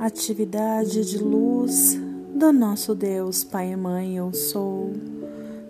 atividade de luz do nosso Deus Pai e Mãe Eu Sou,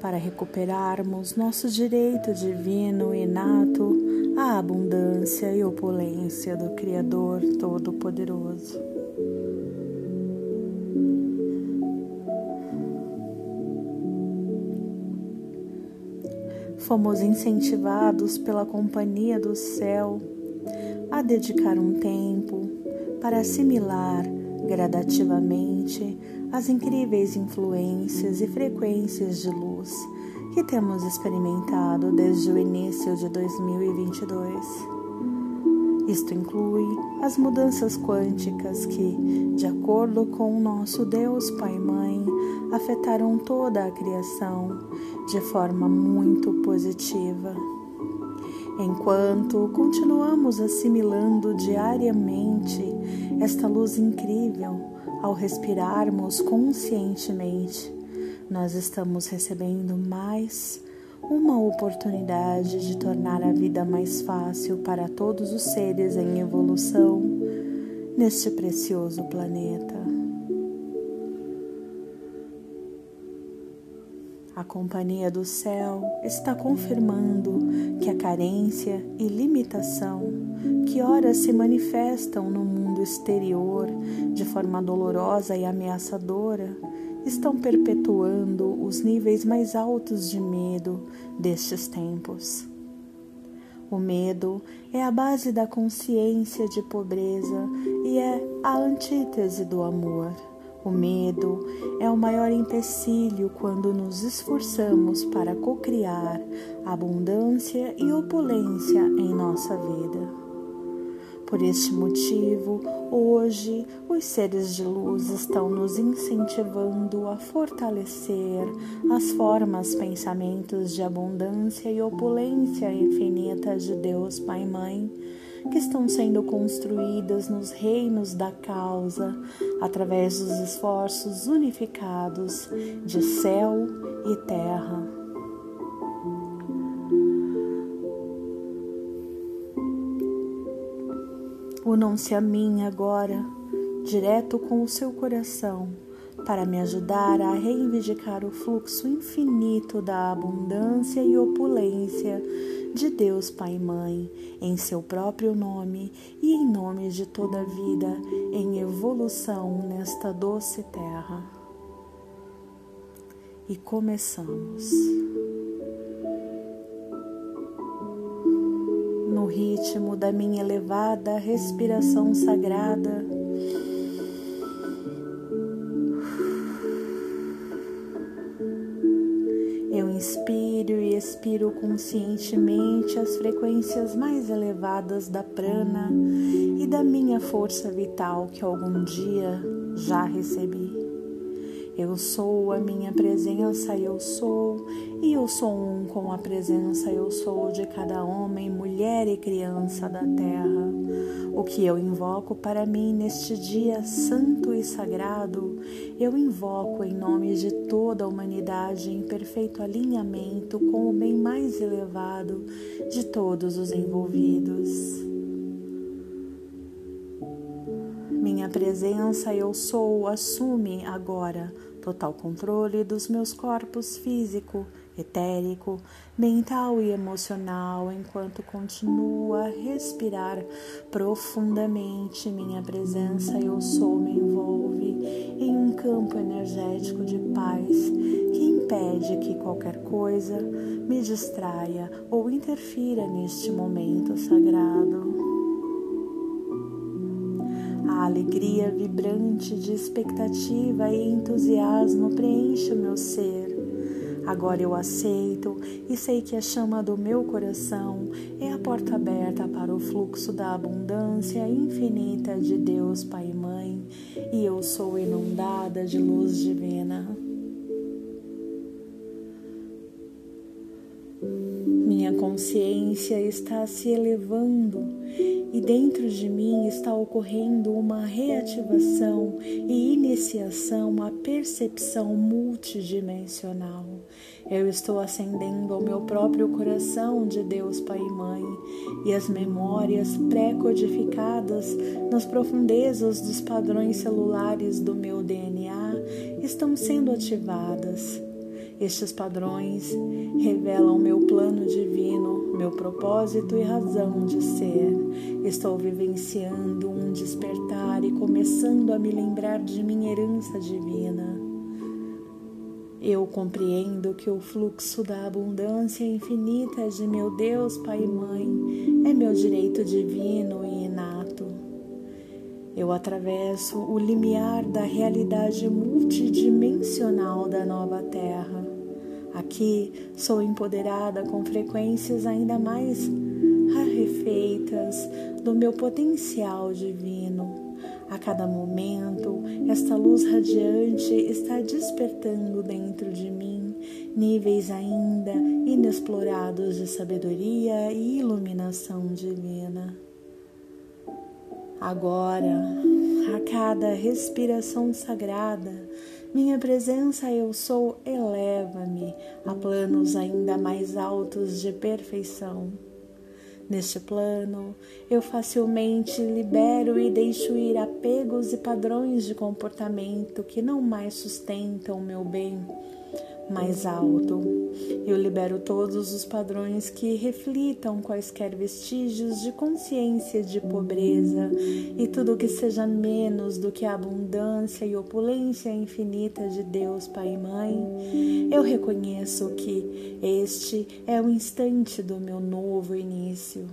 para recuperarmos nosso direito divino inato à abundância e opulência do Criador Todo-Poderoso. Fomos incentivados pela companhia do céu a dedicar um tempo para assimilar gradativamente as incríveis influências e frequências de luz que temos experimentado desde o início de 2022. Isto inclui as mudanças quânticas que, de acordo com o nosso Deus Pai Mãe, afetaram toda a criação de forma muito positiva. Enquanto continuamos assimilando diariamente esta luz incrível ao respirarmos conscientemente, nós estamos recebendo mais uma oportunidade de tornar a vida mais fácil para todos os seres em evolução neste precioso planeta. Companhia do Céu está confirmando que a carência e limitação que ora se manifestam no mundo exterior de forma dolorosa e ameaçadora estão perpetuando os níveis mais altos de medo destes tempos. O medo é a base da consciência de pobreza e é a antítese do amor. O medo é o maior empecilho quando nos esforçamos para cocriar abundância e opulência em nossa vida. Por este motivo, hoje os seres de luz estão nos incentivando a fortalecer as formas, pensamentos de abundância e opulência infinita de Deus Pai e Mãe que estão sendo construídas nos reinos da causa através dos esforços unificados de céu e terra. Unam-se a mim agora, direto com o seu coração, para me ajudar a reivindicar o fluxo infinito da abundância e opulência de Deus Pai e Mãe, em seu próprio nome e em nome de toda a vida em evolução nesta doce terra. E começamos. No ritmo da minha elevada respiração sagrada, expiro conscientemente as frequências mais elevadas da prana e da minha força vital que algum dia já recebi. Eu sou a minha presença, eu sou, e eu sou um com a presença, eu sou de cada homem, mulher e criança da terra. O que eu invoco para mim neste dia santo e sagrado, eu invoco em nome de toda a humanidade em perfeito alinhamento com o bem mais elevado de todos os envolvidos. Minha presença, eu sou, assume agora total controle dos meus corpos físico, etérico, mental e emocional enquanto continuo a respirar profundamente. Minha presença, eu sou, me envolve em um campo energético de paz que impede que qualquer coisa me distraia ou interfira neste momento sagrado alegria vibrante de expectativa e entusiasmo preenche o meu ser. Agora eu aceito e sei que a chama do meu coração é a porta aberta para o fluxo da abundância infinita de Deus Pai e Mãe, e eu sou inundada de luz divina. Consciência está se elevando e dentro de mim está ocorrendo uma reativação e iniciação à percepção multidimensional. Eu estou ascendendo ao meu próprio coração de Deus Pai e Mãe, e as memórias pré-codificadas nas profundezas dos padrões celulares do meu DNA estão sendo ativadas. Estes padrões revelam meu plano divino, meu propósito e razão de ser. Estou vivenciando um despertar e começando a me lembrar de minha herança divina. Eu compreendo que o fluxo da abundância infinita de meu Deus, Pai e Mãe é meu direito divino e inato. Eu atravesso o limiar da realidade multidimensional da nova Terra. Aqui sou empoderada com frequências ainda mais rarefeitas do meu potencial divino a cada momento, esta luz radiante está despertando dentro de mim níveis ainda inexplorados de sabedoria e iluminação divina. Agora, a cada respiração sagrada, minha presença eu sou eleva-me a planos ainda mais altos de perfeição. Neste plano, eu facilmente libero e deixo ir apegos e padrões de comportamento que não mais sustentam meu bem mais alto. Eu libero todos os padrões que reflitam quaisquer vestígios de consciência de pobreza e tudo que seja menos do que a abundância e opulência infinita de Deus Pai e Mãe. Eu reconheço que este é o instante do meu novo início.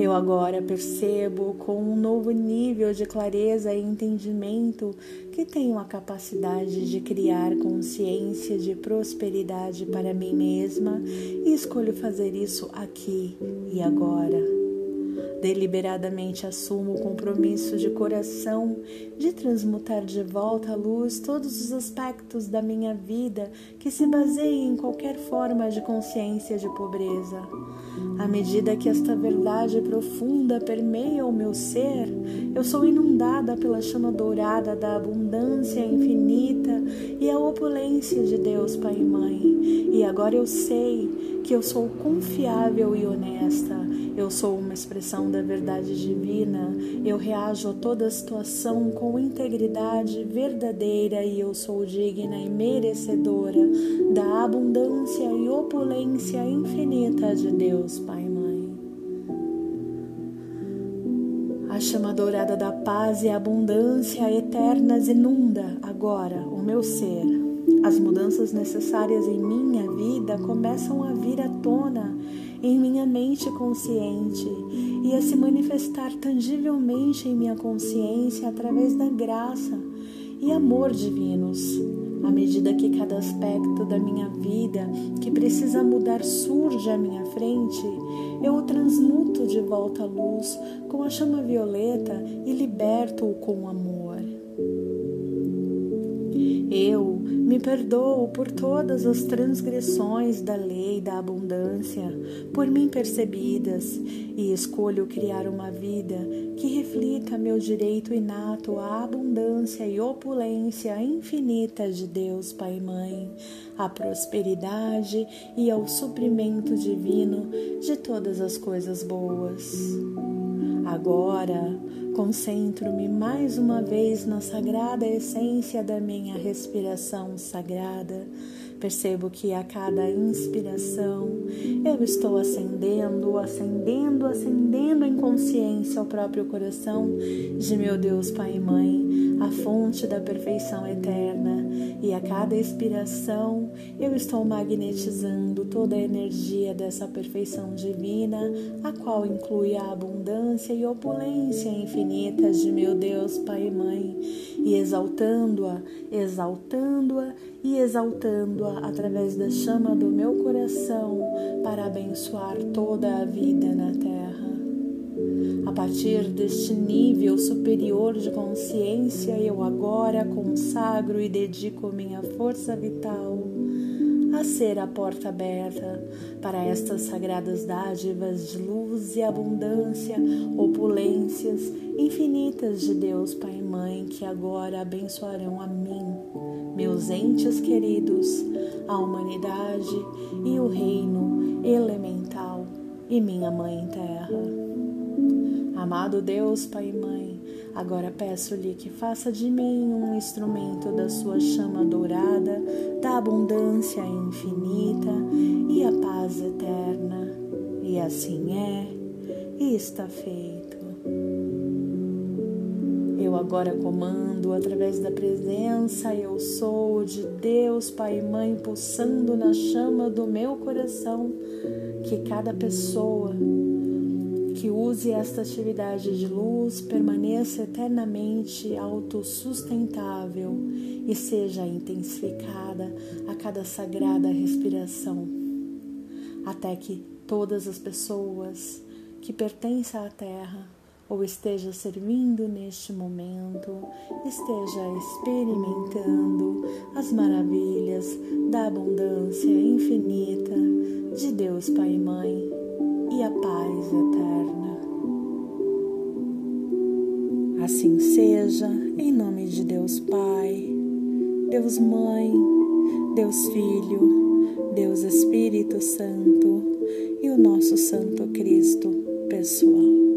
Eu agora percebo com um novo nível de clareza e entendimento que tenho a capacidade de criar consciência de prosperidade para mim mesma e escolho fazer isso aqui e agora. Deliberadamente assumo o compromisso de coração de transmutar de volta à luz todos os aspectos da minha vida que se baseiem em qualquer forma de consciência de pobreza. À medida que esta verdade profunda permeia o meu ser, eu sou inundada pela chama dourada da abundância infinita e a opulência de Deus Pai e Mãe. E agora eu sei que eu sou confiável e honesta eu sou uma expressão da verdade divina. Eu reajo a toda situação com integridade verdadeira e eu sou digna e merecedora da abundância e opulência infinita de Deus, Pai e Mãe. A chama dourada da paz e abundância eternas inunda agora o meu ser. As mudanças necessárias em minha vida começam a vir à tona em minha mente consciente e a se manifestar tangivelmente em minha consciência através da graça e amor divinos. À medida que cada aspecto da minha vida que precisa mudar surge à minha frente, eu o transmuto de volta à luz com a chama violeta e liberto-o com amor. Eu me perdoo por todas as transgressões da lei da abundância por mim percebidas e escolho criar uma vida que reflita meu direito inato à abundância e opulência infinita de Deus Pai e Mãe, à prosperidade e ao suprimento divino de todas as coisas boas. Agora, concentro-me mais uma vez na sagrada essência da minha respiração sagrada. Percebo que a cada inspiração eu estou acendendo, acendendo, acendendo em consciência ao próprio coração de meu Deus Pai e Mãe, a fonte da perfeição eterna. E a cada expiração eu estou magnetizando toda a energia dessa perfeição divina, a qual inclui a abundância e opulência infinitas de meu Deus Pai e Mãe, e exaltando-a, exaltando-a e exaltando-a através da chama do meu coração para abençoar toda a vida na terra. Partir deste nível superior de consciência, eu agora consagro e dedico minha força vital a ser a porta aberta para estas sagradas dádivas de luz e abundância, opulências infinitas de Deus Pai e Mãe que agora abençoarão a mim, meus entes queridos, a humanidade e o reino elemental e minha Mãe Terra. Amado Deus, Pai e Mãe, Agora peço-lhe que faça de mim um instrumento da sua chama dourada, da abundância infinita e a paz eterna. E assim é, e está feito. Eu agora comando através da presença eu sou de Deus, Pai e Mãe, pulsando na chama do meu coração, que cada pessoa que use esta atividade de luz permaneça eternamente autossustentável e seja intensificada a cada sagrada respiração, até que todas as pessoas que pertencem à Terra ou esteja servindo neste momento, esteja experimentando as maravilhas da abundância infinita de Deus Pai e Mãe e a paz eterna. Assim seja, em nome de Deus Pai, Deus Mãe, Deus Filho, Deus Espírito Santo e o nosso Santo Cristo pessoal.